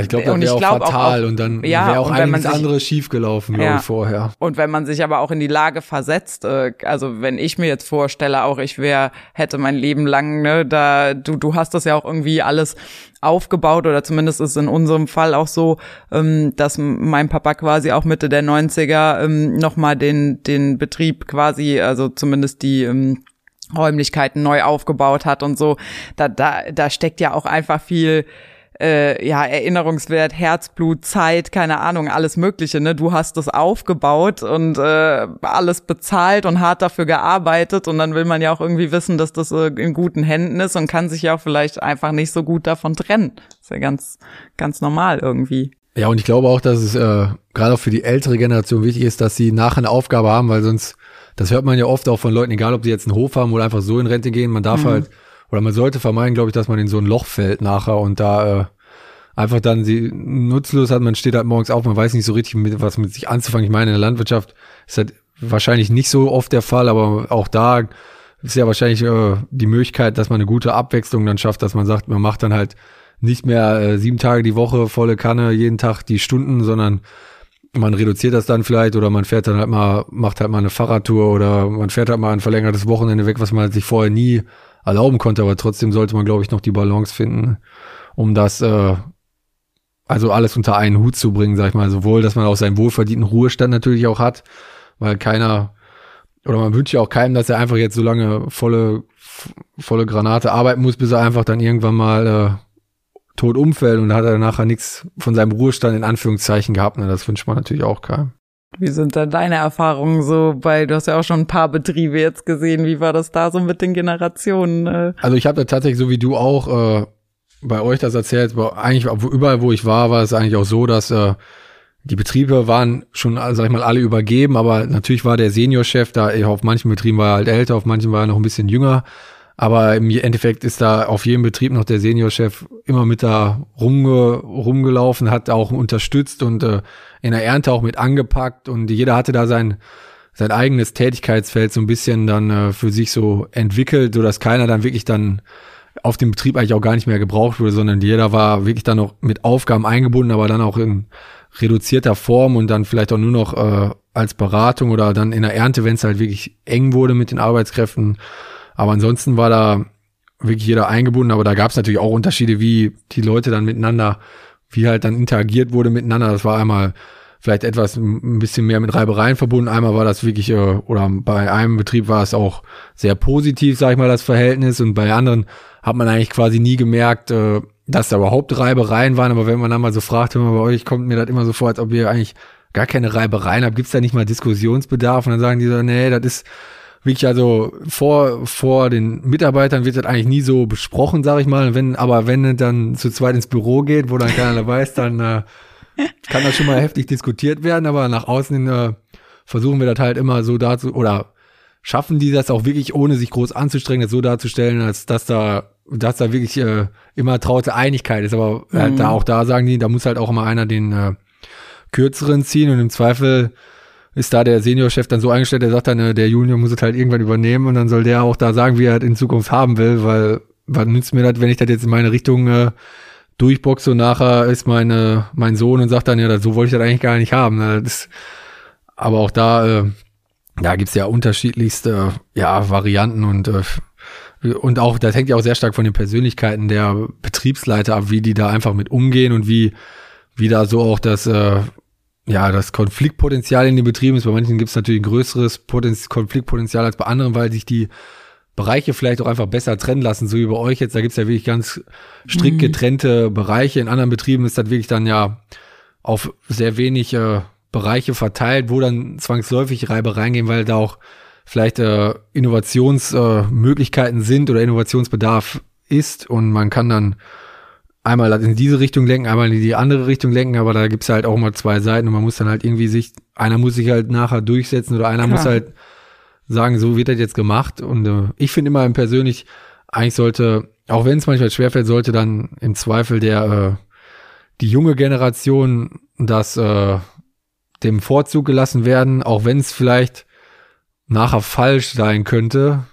ich glaube, das wäre auch glaub fatal auch, und dann ja, wäre auch einiges anderes schiefgelaufen, glaube ja, ich, vorher. Und wenn man sich aber auch in die Lage versetzt, äh, also wenn ich mir jetzt vorstelle, auch ich wäre, hätte mein Leben lang, ne, da, du, du hast das ja auch irgendwie alles aufgebaut oder zumindest ist in unserem Fall auch so, ähm, dass mein Papa quasi auch Mitte der 90er ähm, nochmal den, den Betrieb quasi, also zumindest die ähm, Räumlichkeiten neu aufgebaut hat und so. Da, da, da steckt ja auch einfach viel äh, ja, Erinnerungswert, Herzblut, Zeit, keine Ahnung, alles Mögliche. Ne? Du hast das aufgebaut und äh, alles bezahlt und hart dafür gearbeitet und dann will man ja auch irgendwie wissen, dass das äh, in guten Händen ist und kann sich ja auch vielleicht einfach nicht so gut davon trennen. ist ja ganz, ganz normal irgendwie. Ja, und ich glaube auch, dass es äh, gerade auch für die ältere Generation wichtig ist, dass sie nachher eine Aufgabe haben, weil sonst das hört man ja oft auch von Leuten, egal ob die jetzt einen Hof haben oder einfach so in Rente gehen. Man darf mhm. halt, oder man sollte vermeiden, glaube ich, dass man in so ein Loch fällt nachher und da äh, einfach dann sie nutzlos hat. Man steht halt morgens auf, man weiß nicht so richtig, mit, was mit sich anzufangen. Ich meine, in der Landwirtschaft ist halt wahrscheinlich nicht so oft der Fall, aber auch da ist ja wahrscheinlich äh, die Möglichkeit, dass man eine gute Abwechslung dann schafft, dass man sagt, man macht dann halt nicht mehr äh, sieben Tage die Woche volle Kanne, jeden Tag die Stunden, sondern man reduziert das dann vielleicht oder man fährt dann halt mal, macht halt mal eine Fahrradtour oder man fährt halt mal ein verlängertes Wochenende weg, was man halt sich vorher nie erlauben konnte, aber trotzdem sollte man, glaube ich, noch die Balance finden, um das, äh, also alles unter einen Hut zu bringen, sag ich mal, sowohl, dass man auch seinen wohlverdienten Ruhestand natürlich auch hat, weil keiner, oder man wünscht ja auch keinem, dass er einfach jetzt so lange volle, volle Granate arbeiten muss, bis er einfach dann irgendwann mal äh, tot umfällt und da hat er nachher nichts von seinem Ruhestand in Anführungszeichen gehabt. Ne? Das wünscht man natürlich auch keinem. Wie sind dann deine Erfahrungen so bei, du hast ja auch schon ein paar Betriebe jetzt gesehen, wie war das da so mit den Generationen? Äh? Also ich habe da tatsächlich so wie du auch äh, bei euch das erzählt, eigentlich überall wo ich war, war es eigentlich auch so, dass äh, die Betriebe waren schon, sag ich mal, alle übergeben, aber natürlich war der Seniorchef da, auf manchen Betrieben war er halt älter, auf manchen war er noch ein bisschen jünger. Aber im Endeffekt ist da auf jedem Betrieb noch der Seniorchef immer mit da rumge rumgelaufen, hat auch unterstützt und äh, in der Ernte auch mit angepackt und jeder hatte da sein sein eigenes Tätigkeitsfeld so ein bisschen dann äh, für sich so entwickelt, so dass keiner dann wirklich dann auf dem Betrieb eigentlich auch gar nicht mehr gebraucht wurde, sondern jeder war wirklich dann noch mit Aufgaben eingebunden, aber dann auch in reduzierter Form und dann vielleicht auch nur noch äh, als Beratung oder dann in der Ernte, wenn es halt wirklich eng wurde mit den Arbeitskräften, aber ansonsten war da wirklich jeder eingebunden, aber da gab es natürlich auch Unterschiede, wie die Leute dann miteinander, wie halt dann interagiert wurde miteinander. Das war einmal vielleicht etwas ein bisschen mehr mit Reibereien verbunden. Einmal war das wirklich, äh, oder bei einem Betrieb war es auch sehr positiv, sag ich mal, das Verhältnis. Und bei anderen hat man eigentlich quasi nie gemerkt, äh, dass da überhaupt Reibereien waren, aber wenn man dann mal so fragt, hör mal, bei euch kommt mir das immer so vor, als ob ihr eigentlich gar keine Reibereien habt, gibt's da nicht mal Diskussionsbedarf? Und dann sagen die so, nee, das ist wirklich also vor, vor den Mitarbeitern wird das eigentlich nie so besprochen, sag ich mal. Wenn, aber wenn es dann zu zweit ins Büro geht, wo dann keiner dabei ist, dann äh, kann das schon mal heftig diskutiert werden, aber nach außen äh, versuchen wir das halt immer so dazu, oder schaffen die das auch wirklich, ohne sich groß anzustrengen, das so darzustellen, als dass da, dass da wirklich äh, immer traute Einigkeit ist. Aber äh, mhm. da auch da sagen die, da muss halt auch immer einer den äh, kürzeren ziehen und im Zweifel ist da der Seniorchef dann so eingestellt, der sagt dann, äh, der Junior muss es halt irgendwann übernehmen und dann soll der auch da sagen, wie er das in Zukunft haben will, weil was nützt mir das, wenn ich das jetzt in meine Richtung äh, durchboxe und nachher ist meine, mein Sohn und sagt dann, ja, so wollte ich das eigentlich gar nicht haben. Ne? Das, aber auch da, äh, da gibt's ja unterschiedlichste ja, Varianten und äh, und auch, das hängt ja auch sehr stark von den Persönlichkeiten der Betriebsleiter ab, wie die da einfach mit umgehen und wie, wie da so auch das, äh, ja, das Konfliktpotenzial in den Betrieben ist. Bei manchen gibt es natürlich ein größeres Potenz Konfliktpotenzial als bei anderen, weil sich die Bereiche vielleicht auch einfach besser trennen lassen, so wie bei euch jetzt. Da gibt's ja wirklich ganz strikt mhm. getrennte Bereiche. In anderen Betrieben ist das wirklich dann ja auf sehr wenig äh, Bereiche verteilt, wo dann zwangsläufig Reibereien gehen, weil da auch vielleicht äh, Innovationsmöglichkeiten äh, sind oder Innovationsbedarf ist und man kann dann einmal in diese Richtung lenken, einmal in die andere Richtung lenken, aber da gibt's halt auch immer zwei Seiten und man muss dann halt irgendwie sich, einer muss sich halt nachher durchsetzen oder einer Klar. muss halt sagen, so wird das jetzt gemacht. Und äh, ich finde immer persönlich, eigentlich sollte, auch wenn es manchmal schwerfällt, sollte dann im Zweifel der äh, die junge Generation das äh, dem Vorzug gelassen werden, auch wenn es vielleicht nachher falsch sein könnte,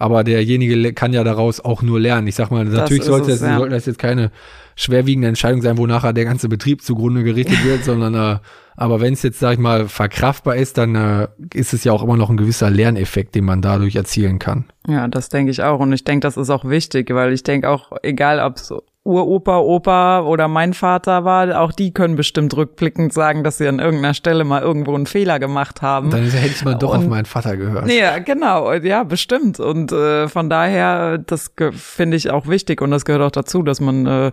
aber derjenige kann ja daraus auch nur lernen. Ich sag mal, natürlich sollte es, ja. sollte das jetzt keine schwerwiegende Entscheidung sein, wo nachher der ganze Betrieb zugrunde gerichtet wird, sondern äh, aber wenn es jetzt, sag ich mal, verkraftbar ist, dann äh, ist es ja auch immer noch ein gewisser Lerneffekt, den man dadurch erzielen kann. Ja, das denke ich auch. Und ich denke, das ist auch wichtig, weil ich denke auch, egal ob es Uropa, Opa oder mein Vater war, auch die können bestimmt rückblickend sagen, dass sie an irgendeiner Stelle mal irgendwo einen Fehler gemacht haben. Dann hätte ich mal doch und, auf meinen Vater gehört. Ja, genau, ja, bestimmt. Und äh, von daher, das finde ich auch wichtig und das gehört auch dazu, dass man äh,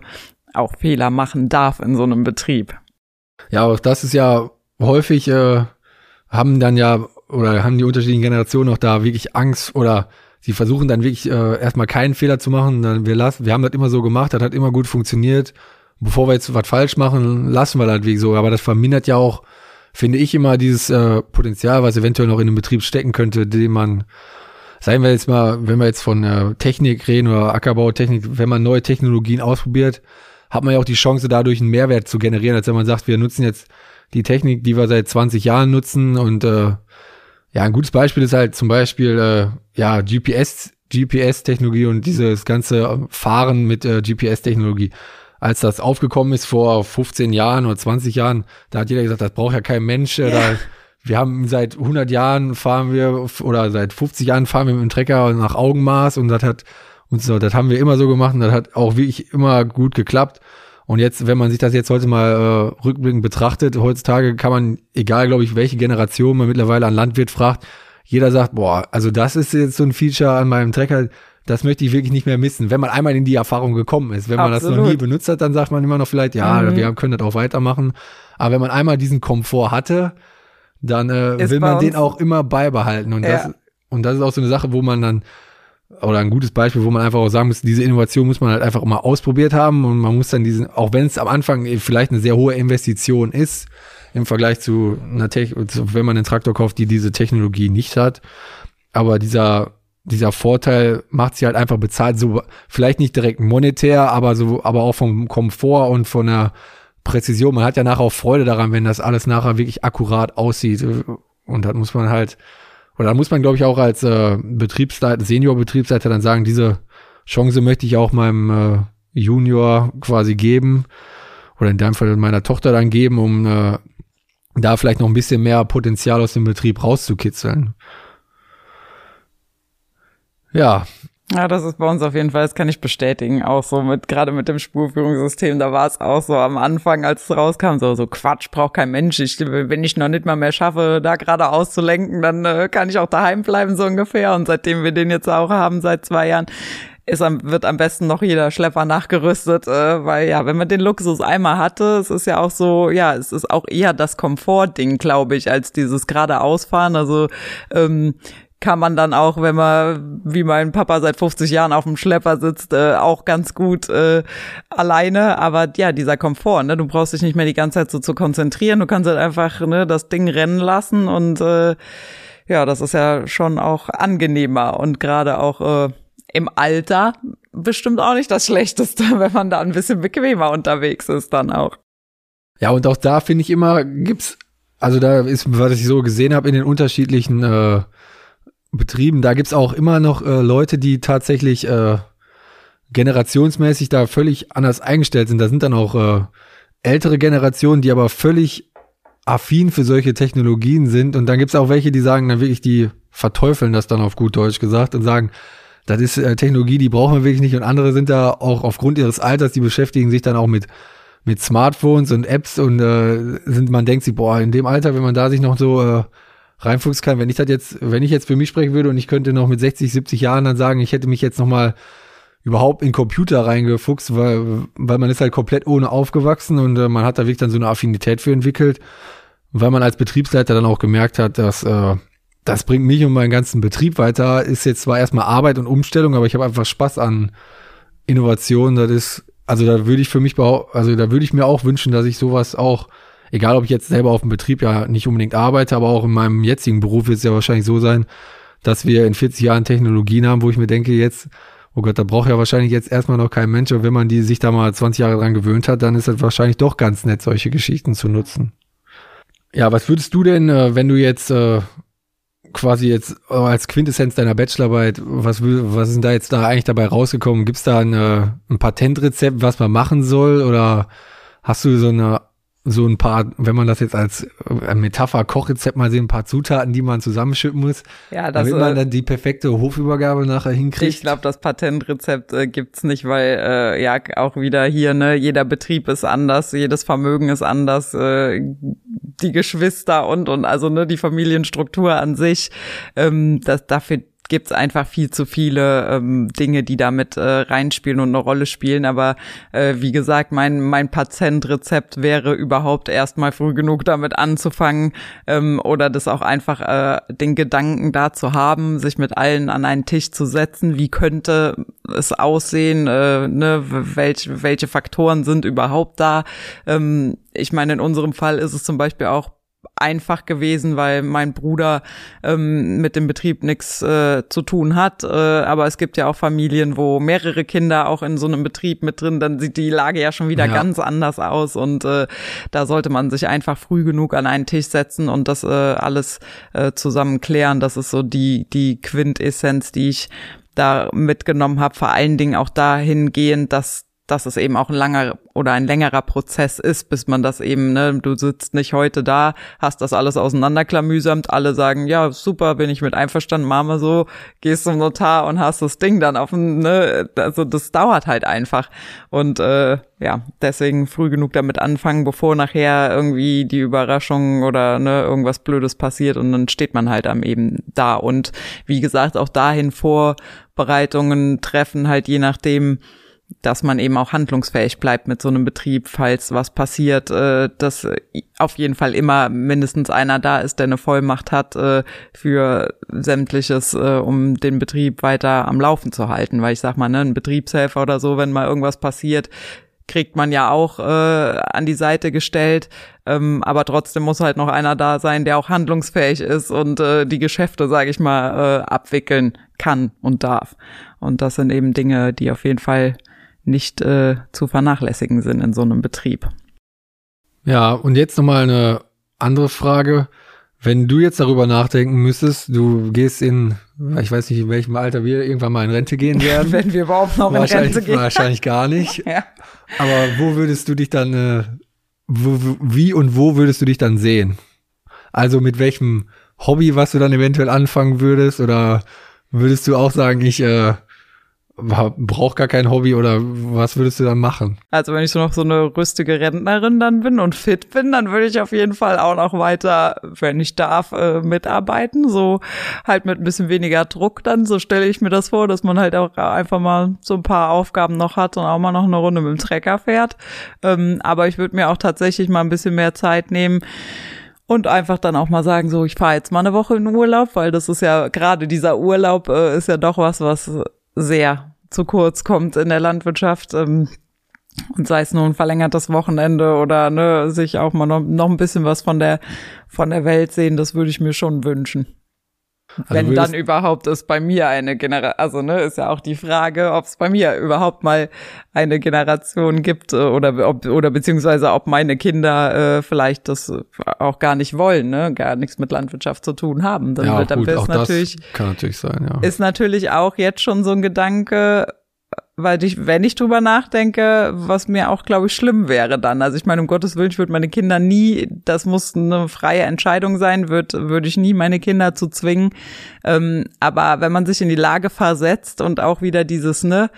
auch Fehler machen darf in so einem Betrieb. Ja, auch das ist ja häufig, äh, haben dann ja, oder haben die unterschiedlichen Generationen auch da wirklich Angst oder sie versuchen dann wirklich äh, erstmal keinen Fehler zu machen. Dann wir lassen, wir haben das immer so gemacht, das hat immer gut funktioniert. Bevor wir jetzt was falsch machen, lassen wir das wie so. Aber das vermindert ja auch, finde ich, immer dieses äh, Potenzial, was eventuell noch in einem Betrieb stecken könnte, den man, sagen wir jetzt mal, wenn wir jetzt von äh, Technik reden oder Ackerbautechnik, wenn man neue Technologien ausprobiert, hat man ja auch die Chance, dadurch einen Mehrwert zu generieren, als wenn man sagt, wir nutzen jetzt die Technik, die wir seit 20 Jahren nutzen und äh, ja, ein gutes Beispiel ist halt zum Beispiel äh, ja GPS, GPS-Technologie und dieses ganze Fahren mit äh, GPS-Technologie. Als das aufgekommen ist vor 15 Jahren oder 20 Jahren, da hat jeder gesagt, das braucht ja kein Mensch. Äh, da, wir haben seit 100 Jahren fahren wir oder seit 50 Jahren fahren wir mit dem Trecker nach Augenmaß und das hat uns so, das haben wir immer so gemacht und das hat auch wirklich immer gut geklappt. Und jetzt, wenn man sich das jetzt heute mal äh, rückblickend betrachtet, heutzutage kann man, egal glaube ich, welche Generation man mittlerweile an Landwirt fragt, jeder sagt, boah, also das ist jetzt so ein Feature an meinem Trecker, das möchte ich wirklich nicht mehr missen, wenn man einmal in die Erfahrung gekommen ist. Wenn man Absolut. das noch nie benutzt hat, dann sagt man immer noch vielleicht, ja, mhm. wir können das auch weitermachen. Aber wenn man einmal diesen Komfort hatte, dann äh, will man den auch immer beibehalten. Und, ja. das, und das ist auch so eine Sache, wo man dann oder ein gutes Beispiel, wo man einfach auch sagen muss, diese Innovation muss man halt einfach immer ausprobiert haben und man muss dann diesen, auch wenn es am Anfang vielleicht eine sehr hohe Investition ist, im Vergleich zu einer Tech, wenn man einen Traktor kauft, die diese Technologie nicht hat, aber dieser dieser Vorteil macht sie halt einfach bezahlt, so vielleicht nicht direkt monetär, aber so, aber auch vom Komfort und von der Präzision. Man hat ja nachher auch Freude daran, wenn das alles nachher wirklich akkurat aussieht. Und das muss man halt oder da muss man, glaube ich, auch als äh, Betriebsleiter, Senior-Betriebsleiter dann sagen, diese Chance möchte ich auch meinem äh, Junior quasi geben oder in deinem Fall meiner Tochter dann geben, um äh, da vielleicht noch ein bisschen mehr Potenzial aus dem Betrieb rauszukitzeln. Ja, ja, das ist bei uns auf jeden Fall, das kann ich bestätigen, auch so mit, gerade mit dem Spurführungssystem, da war es auch so am Anfang, als es rauskam, so, so Quatsch, braucht kein Mensch. Ich, wenn ich noch nicht mal mehr schaffe, da gerade auszulenken, dann äh, kann ich auch daheim bleiben, so ungefähr. Und seitdem wir den jetzt auch haben, seit zwei Jahren, ist am, wird am besten noch jeder Schlepper nachgerüstet, äh, weil ja, wenn man den Luxus einmal hatte, es ist ja auch so, ja, es ist auch eher das Komfortding, glaube ich, als dieses gerade Ausfahren. Also ähm, kann man dann auch, wenn man wie mein Papa seit 50 Jahren auf dem Schlepper sitzt, äh, auch ganz gut äh, alleine. Aber ja, dieser Komfort, ne, du brauchst dich nicht mehr die ganze Zeit so zu konzentrieren. Du kannst halt einfach ne, das Ding rennen lassen und äh, ja, das ist ja schon auch angenehmer und gerade auch äh, im Alter bestimmt auch nicht das Schlechteste, wenn man da ein bisschen bequemer unterwegs ist dann auch. Ja, und auch da finde ich immer, gibt's, also da ist, was ich so gesehen habe in den unterschiedlichen äh, Betrieben, da gibt's auch immer noch äh, Leute, die tatsächlich äh, generationsmäßig da völlig anders eingestellt sind. Da sind dann auch äh, ältere Generationen, die aber völlig affin für solche Technologien sind. Und dann gibt's auch welche, die sagen dann wirklich, die verteufeln das dann auf gut Deutsch gesagt und sagen, das ist äh, Technologie, die brauchen wir wirklich nicht. Und andere sind da auch aufgrund ihres Alters, die beschäftigen sich dann auch mit mit Smartphones und Apps und äh, sind, man denkt sich, boah, in dem Alter, wenn man da sich noch so äh, reinfuchsen kann, wenn ich das jetzt, wenn ich jetzt für mich sprechen würde und ich könnte noch mit 60, 70 Jahren dann sagen, ich hätte mich jetzt noch mal überhaupt in Computer reingefuchst, weil, weil man ist halt komplett ohne aufgewachsen und äh, man hat da wirklich dann so eine Affinität für entwickelt, weil man als Betriebsleiter dann auch gemerkt hat, dass äh, das bringt mich und meinen ganzen Betrieb weiter. Ist jetzt zwar erstmal Arbeit und Umstellung, aber ich habe einfach Spaß an Innovation. Das ist, also da würde ich für mich also da würde ich mir auch wünschen, dass ich sowas auch, egal ob ich jetzt selber auf dem Betrieb ja nicht unbedingt arbeite, aber auch in meinem jetzigen Beruf wird es ja wahrscheinlich so sein, dass wir in 40 Jahren Technologien haben, wo ich mir denke, jetzt, oh Gott, da braucht ja wahrscheinlich jetzt erstmal noch kein Mensch, und wenn man die sich da mal 20 Jahre dran gewöhnt hat, dann ist es wahrscheinlich doch ganz nett, solche Geschichten zu nutzen. Ja, was würdest du denn, äh, wenn du jetzt äh, quasi jetzt als Quintessenz deiner Bachelorarbeit, was, was ist denn da jetzt da eigentlich dabei rausgekommen? Gibt es da eine, ein Patentrezept, was man machen soll? Oder hast du so eine so ein paar, wenn man das jetzt als äh, Metapher Kochrezept mal sehen, ein paar Zutaten, die man zusammenschütten muss, ja, das, damit man äh, dann die perfekte Hofübergabe nachher hinkriegt. Ich glaube, das Patentrezept äh, gibt's nicht, weil äh, ja auch wieder hier ne, jeder Betrieb ist anders, jedes Vermögen ist anders, äh, die Geschwister und und also ne die Familienstruktur an sich, ähm, das dafür gibt's einfach viel zu viele ähm, Dinge, die damit äh, reinspielen und eine Rolle spielen. Aber äh, wie gesagt, mein, mein Patientrezept wäre überhaupt erstmal früh genug damit anzufangen ähm, oder das auch einfach äh, den Gedanken da zu haben, sich mit allen an einen Tisch zu setzen. Wie könnte es aussehen? Äh, ne? welche, welche Faktoren sind überhaupt da? Ähm, ich meine, in unserem Fall ist es zum Beispiel auch einfach gewesen, weil mein Bruder ähm, mit dem Betrieb nichts äh, zu tun hat. Äh, aber es gibt ja auch Familien, wo mehrere Kinder auch in so einem Betrieb mit drin, dann sieht die Lage ja schon wieder ja. ganz anders aus. Und äh, da sollte man sich einfach früh genug an einen Tisch setzen und das äh, alles äh, zusammen klären. Das ist so die, die Quintessenz, die ich da mitgenommen habe, vor allen Dingen auch dahingehend, dass dass es eben auch ein langer oder ein längerer Prozess ist, bis man das eben, ne, du sitzt nicht heute da, hast das alles auseinanderklamüsamt, alle sagen, ja, super, bin ich mit einverstanden, Mama so, gehst zum Notar und hast das Ding dann auf dem, ne, also das dauert halt einfach. Und äh, ja, deswegen früh genug damit anfangen, bevor nachher irgendwie die Überraschung oder ne, irgendwas Blödes passiert und dann steht man halt am eben da. Und wie gesagt, auch dahin Vorbereitungen treffen, halt je nachdem, dass man eben auch handlungsfähig bleibt mit so einem Betrieb, falls was passiert, äh, dass auf jeden Fall immer mindestens einer da ist, der eine Vollmacht hat äh, für sämtliches, äh, um den Betrieb weiter am Laufen zu halten. Weil ich sag mal, ne, ein Betriebshelfer oder so, wenn mal irgendwas passiert, kriegt man ja auch äh, an die Seite gestellt, ähm, aber trotzdem muss halt noch einer da sein, der auch handlungsfähig ist und äh, die Geschäfte, sage ich mal, äh, abwickeln kann und darf. Und das sind eben Dinge, die auf jeden Fall nicht äh, zu vernachlässigen sind in so einem Betrieb. Ja, und jetzt nochmal eine andere Frage. Wenn du jetzt darüber nachdenken müsstest, du gehst in, ich weiß nicht, in welchem Alter wir irgendwann mal in Rente gehen werden. Wenn wir überhaupt noch in Rente gehen. Wahrscheinlich gar nicht. ja. Aber wo würdest du dich dann, äh, wo, wie und wo würdest du dich dann sehen? Also mit welchem Hobby, was du dann eventuell anfangen würdest? Oder würdest du auch sagen, ich äh, braucht gar kein Hobby oder was würdest du dann machen? Also wenn ich so noch so eine rüstige Rentnerin dann bin und fit bin, dann würde ich auf jeden Fall auch noch weiter, wenn ich darf, äh, mitarbeiten. So halt mit ein bisschen weniger Druck dann. So stelle ich mir das vor, dass man halt auch einfach mal so ein paar Aufgaben noch hat und auch mal noch eine Runde mit dem Trecker fährt. Ähm, aber ich würde mir auch tatsächlich mal ein bisschen mehr Zeit nehmen und einfach dann auch mal sagen, so ich fahre jetzt mal eine Woche in Urlaub, weil das ist ja gerade dieser Urlaub äh, ist ja doch was, was sehr zu kurz kommt in der Landwirtschaft. Ähm, und sei es nur ein verlängertes Wochenende oder ne, sich auch mal noch, noch ein bisschen was von der von der Welt sehen, das würde ich mir schon wünschen. Also Wenn dann überhaupt es bei mir eine Generation, also ne, ist ja auch die Frage, ob es bei mir überhaupt mal eine Generation gibt äh, oder ob, oder beziehungsweise ob meine Kinder äh, vielleicht das auch gar nicht wollen, ne, gar nichts mit Landwirtschaft zu tun haben. Dann ja, wird dann gut, auch natürlich das kann natürlich sein, ja. ist natürlich auch jetzt schon so ein Gedanke, weil ich, wenn ich drüber nachdenke, was mir auch, glaube ich, schlimm wäre dann. Also ich meine, um Gottes Willen, ich würde meine Kinder nie, das muss eine freie Entscheidung sein, würde würde ich nie meine Kinder zu zwingen. Ähm, aber wenn man sich in die Lage versetzt und auch wieder dieses, ne,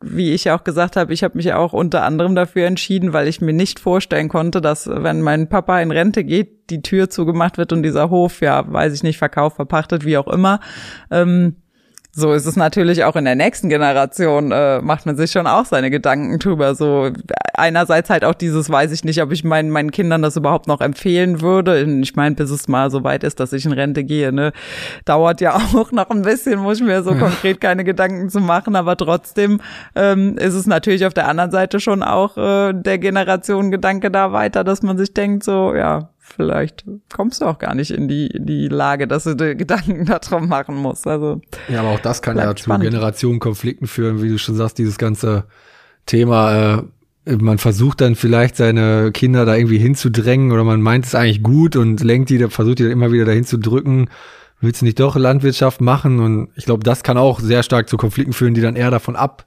wie ich auch gesagt habe, ich habe mich auch unter anderem dafür entschieden, weil ich mir nicht vorstellen konnte, dass wenn mein Papa in Rente geht, die Tür zugemacht wird und dieser Hof, ja, weiß ich nicht, verkauft, verpachtet, wie auch immer. Ähm, so ist es natürlich auch in der nächsten Generation, äh, macht man sich schon auch seine Gedanken drüber. So einerseits halt auch dieses, weiß ich nicht, ob ich meinen, meinen Kindern das überhaupt noch empfehlen würde. Ich meine, bis es mal so weit ist, dass ich in Rente gehe, ne, dauert ja auch noch ein bisschen, muss ich mir so ja. konkret keine Gedanken zu machen. Aber trotzdem ähm, ist es natürlich auf der anderen Seite schon auch äh, der Generation Gedanke da weiter, dass man sich denkt, so, ja, vielleicht kommst du auch gar nicht in die, in die Lage, dass du dir Gedanken darum machen musst. Also ja, aber auch das kann ja zu Generationenkonflikten führen, wie du schon sagst, dieses ganze Thema. Äh, man versucht dann vielleicht seine Kinder da irgendwie hinzudrängen oder man meint es eigentlich gut und lenkt die, versucht die dann immer wieder dahin zu drücken. Willst du nicht doch Landwirtschaft machen? Und ich glaube, das kann auch sehr stark zu Konflikten führen, die dann eher davon ab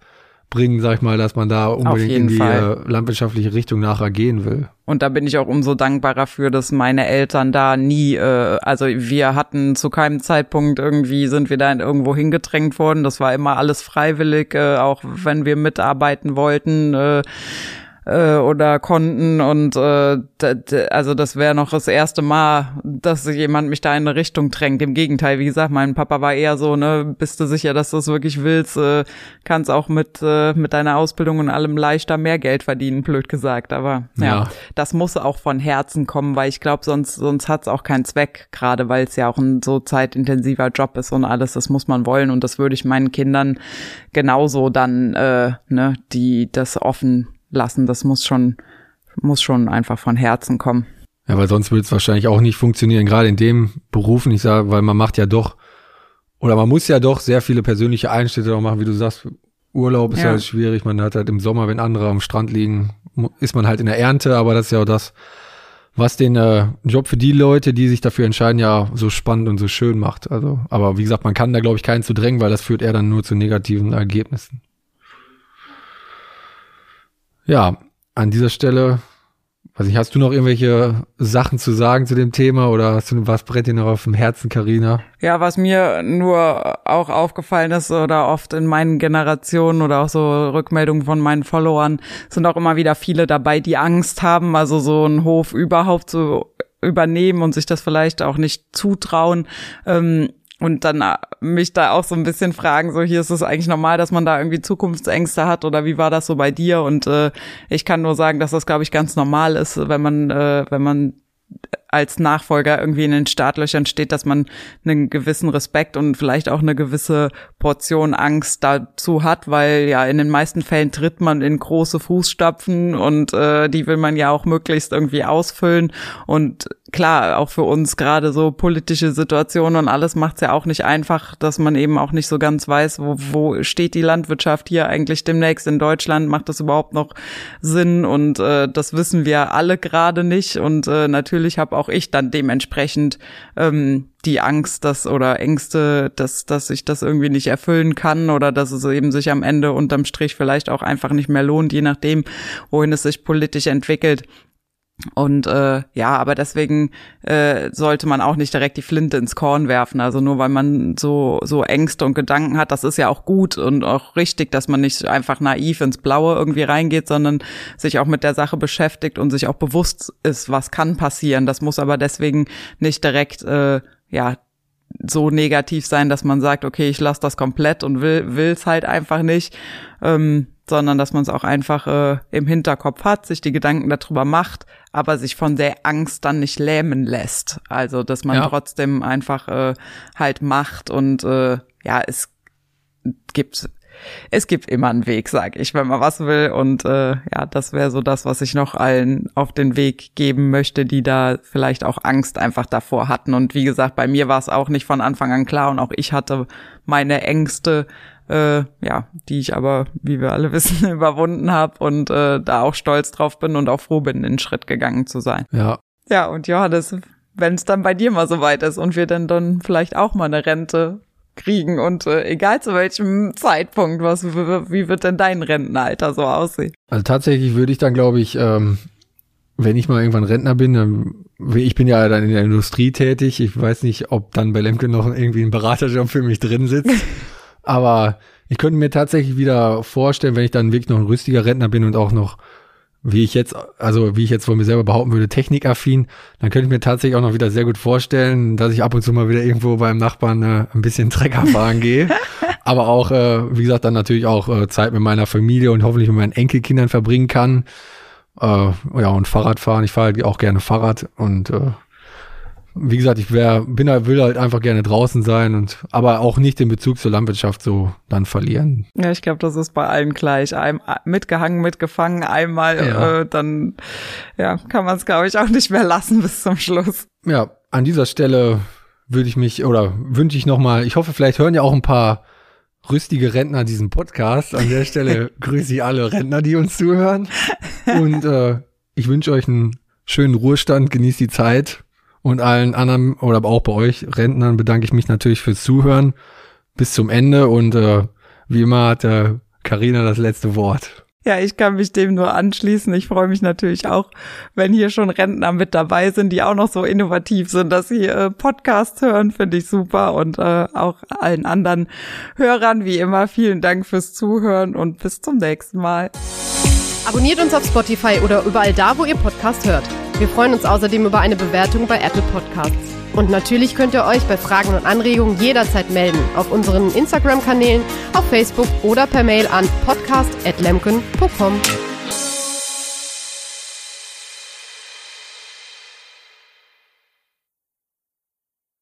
bringen, sag ich mal, dass man da unbedingt in die Fall. Äh, landwirtschaftliche Richtung nachher gehen will. Und da bin ich auch umso dankbarer für, dass meine Eltern da nie, äh, also wir hatten zu keinem Zeitpunkt irgendwie, sind wir da irgendwo hingedrängt worden. Das war immer alles freiwillig, äh, auch wenn wir mitarbeiten wollten. Äh, äh, oder konnten und äh, also das wäre noch das erste Mal, dass jemand mich da in eine Richtung drängt. Im Gegenteil, wie gesagt, mein Papa war eher so, ne, bist du sicher, dass du es wirklich willst, äh, kannst auch mit äh, mit deiner Ausbildung und allem leichter mehr Geld verdienen, blöd gesagt. Aber ja, ja das muss auch von Herzen kommen, weil ich glaube, sonst sonst hat's auch keinen Zweck, gerade weil es ja auch ein so zeitintensiver Job ist und alles. Das muss man wollen und das würde ich meinen Kindern genauso dann, äh, ne, die das offen lassen. Das muss schon, muss schon einfach von Herzen kommen. Ja, weil sonst würde es wahrscheinlich auch nicht funktionieren, gerade in dem Beruf nicht sagen, weil man macht ja doch, oder man muss ja doch sehr viele persönliche Einschnitte auch machen, wie du sagst, Urlaub ist ja. halt schwierig, man hat halt im Sommer, wenn andere am Strand liegen, ist man halt in der Ernte, aber das ist ja auch das, was den äh, Job für die Leute, die sich dafür entscheiden, ja so spannend und so schön macht. Also, aber wie gesagt, man kann da glaube ich keinen zu drängen, weil das führt eher dann nur zu negativen Ergebnissen. Ja, an dieser Stelle, weiß ich, hast du noch irgendwelche Sachen zu sagen zu dem Thema oder hast du was brennt dir noch auf dem Herzen, Karina? Ja, was mir nur auch aufgefallen ist oder oft in meinen Generationen oder auch so Rückmeldungen von meinen Followern sind auch immer wieder viele dabei, die Angst haben, also so einen Hof überhaupt zu übernehmen und sich das vielleicht auch nicht zutrauen. Ähm, und dann äh, mich da auch so ein bisschen fragen, so hier ist es eigentlich normal, dass man da irgendwie Zukunftsängste hat oder wie war das so bei dir? Und äh, ich kann nur sagen, dass das, glaube ich, ganz normal ist, wenn man, äh, wenn man als Nachfolger irgendwie in den Startlöchern steht, dass man einen gewissen Respekt und vielleicht auch eine gewisse Portion Angst dazu hat, weil ja in den meisten Fällen tritt man in große Fußstapfen und äh, die will man ja auch möglichst irgendwie ausfüllen. Und klar, auch für uns gerade so politische Situationen und alles macht es ja auch nicht einfach, dass man eben auch nicht so ganz weiß, wo, wo steht die Landwirtschaft hier eigentlich demnächst in Deutschland, macht das überhaupt noch Sinn? Und äh, das wissen wir alle gerade nicht. Und äh, natürlich habe auch ich dann dementsprechend ähm, die Angst, dass oder Ängste, dass dass ich das irgendwie nicht erfüllen kann oder dass es eben sich am Ende unterm Strich vielleicht auch einfach nicht mehr lohnt, je nachdem, wohin es sich politisch entwickelt. Und äh, ja, aber deswegen äh, sollte man auch nicht direkt die Flinte ins Korn werfen. Also nur weil man so so Ängste und Gedanken hat, das ist ja auch gut und auch richtig, dass man nicht einfach naiv ins Blaue irgendwie reingeht, sondern sich auch mit der Sache beschäftigt und sich auch bewusst ist, was kann passieren. Das muss aber deswegen nicht direkt äh, ja so negativ sein, dass man sagt, okay, ich lasse das komplett und will will's halt einfach nicht. Ähm, sondern dass man es auch einfach äh, im Hinterkopf hat, sich die Gedanken darüber macht, aber sich von der Angst dann nicht lähmen lässt. Also dass man ja. trotzdem einfach äh, halt macht und äh, ja, es gibt es gibt immer einen Weg, sag ich, wenn man was will. Und äh, ja, das wäre so das, was ich noch allen auf den Weg geben möchte, die da vielleicht auch Angst einfach davor hatten. Und wie gesagt, bei mir war es auch nicht von Anfang an klar und auch ich hatte meine Ängste äh, ja, die ich aber, wie wir alle wissen, überwunden habe und äh, da auch stolz drauf bin und auch froh bin, den Schritt gegangen zu sein. Ja. Ja, und Johannes, wenn es dann bei dir mal so weit ist und wir dann dann vielleicht auch mal eine Rente kriegen und äh, egal zu welchem Zeitpunkt, was wie wird denn dein Rentenalter so aussehen? Also tatsächlich würde ich dann, glaube ich, ähm, wenn ich mal irgendwann Rentner bin, dann, ich bin ja dann in der Industrie tätig. Ich weiß nicht, ob dann bei Lemke noch irgendwie ein Beraterjob für mich drin sitzt. Aber ich könnte mir tatsächlich wieder vorstellen, wenn ich dann wirklich noch ein rüstiger Rentner bin und auch noch, wie ich jetzt, also wie ich jetzt von mir selber behaupten würde, technikaffin, dann könnte ich mir tatsächlich auch noch wieder sehr gut vorstellen, dass ich ab und zu mal wieder irgendwo beim Nachbarn äh, ein bisschen Trecker fahren gehe. Aber auch, äh, wie gesagt, dann natürlich auch äh, Zeit mit meiner Familie und hoffentlich mit meinen Enkelkindern verbringen kann. Äh, ja, und Fahrrad fahren. Ich fahre halt auch gerne Fahrrad und äh, wie gesagt, ich wär, bin halt, will halt einfach gerne draußen sein und aber auch nicht den Bezug zur Landwirtschaft so dann verlieren. Ja, ich glaube, das ist bei allen gleich. Ein, mitgehangen, mitgefangen, einmal, ja. äh, dann ja, kann man es, glaube ich, auch nicht mehr lassen bis zum Schluss. Ja, an dieser Stelle würde ich mich oder wünsche ich nochmal, ich hoffe, vielleicht hören ja auch ein paar rüstige Rentner diesen Podcast. An der Stelle grüße ich alle Rentner, die uns zuhören. Und äh, ich wünsche euch einen schönen Ruhestand, genießt die Zeit und allen anderen oder auch bei euch Rentnern bedanke ich mich natürlich fürs Zuhören bis zum Ende und äh, wie immer hat äh, Carina das letzte Wort. Ja, ich kann mich dem nur anschließen. Ich freue mich natürlich auch, wenn hier schon Rentner mit dabei sind, die auch noch so innovativ sind, dass sie äh, Podcasts hören, finde ich super. Und äh, auch allen anderen Hörern, wie immer, vielen Dank fürs Zuhören und bis zum nächsten Mal. Abonniert uns auf Spotify oder überall da, wo ihr Podcast hört. Wir freuen uns außerdem über eine Bewertung bei Apple Podcasts. Und natürlich könnt ihr euch bei Fragen und Anregungen jederzeit melden auf unseren Instagram-Kanälen, auf Facebook oder per Mail an podcast.lemken.com.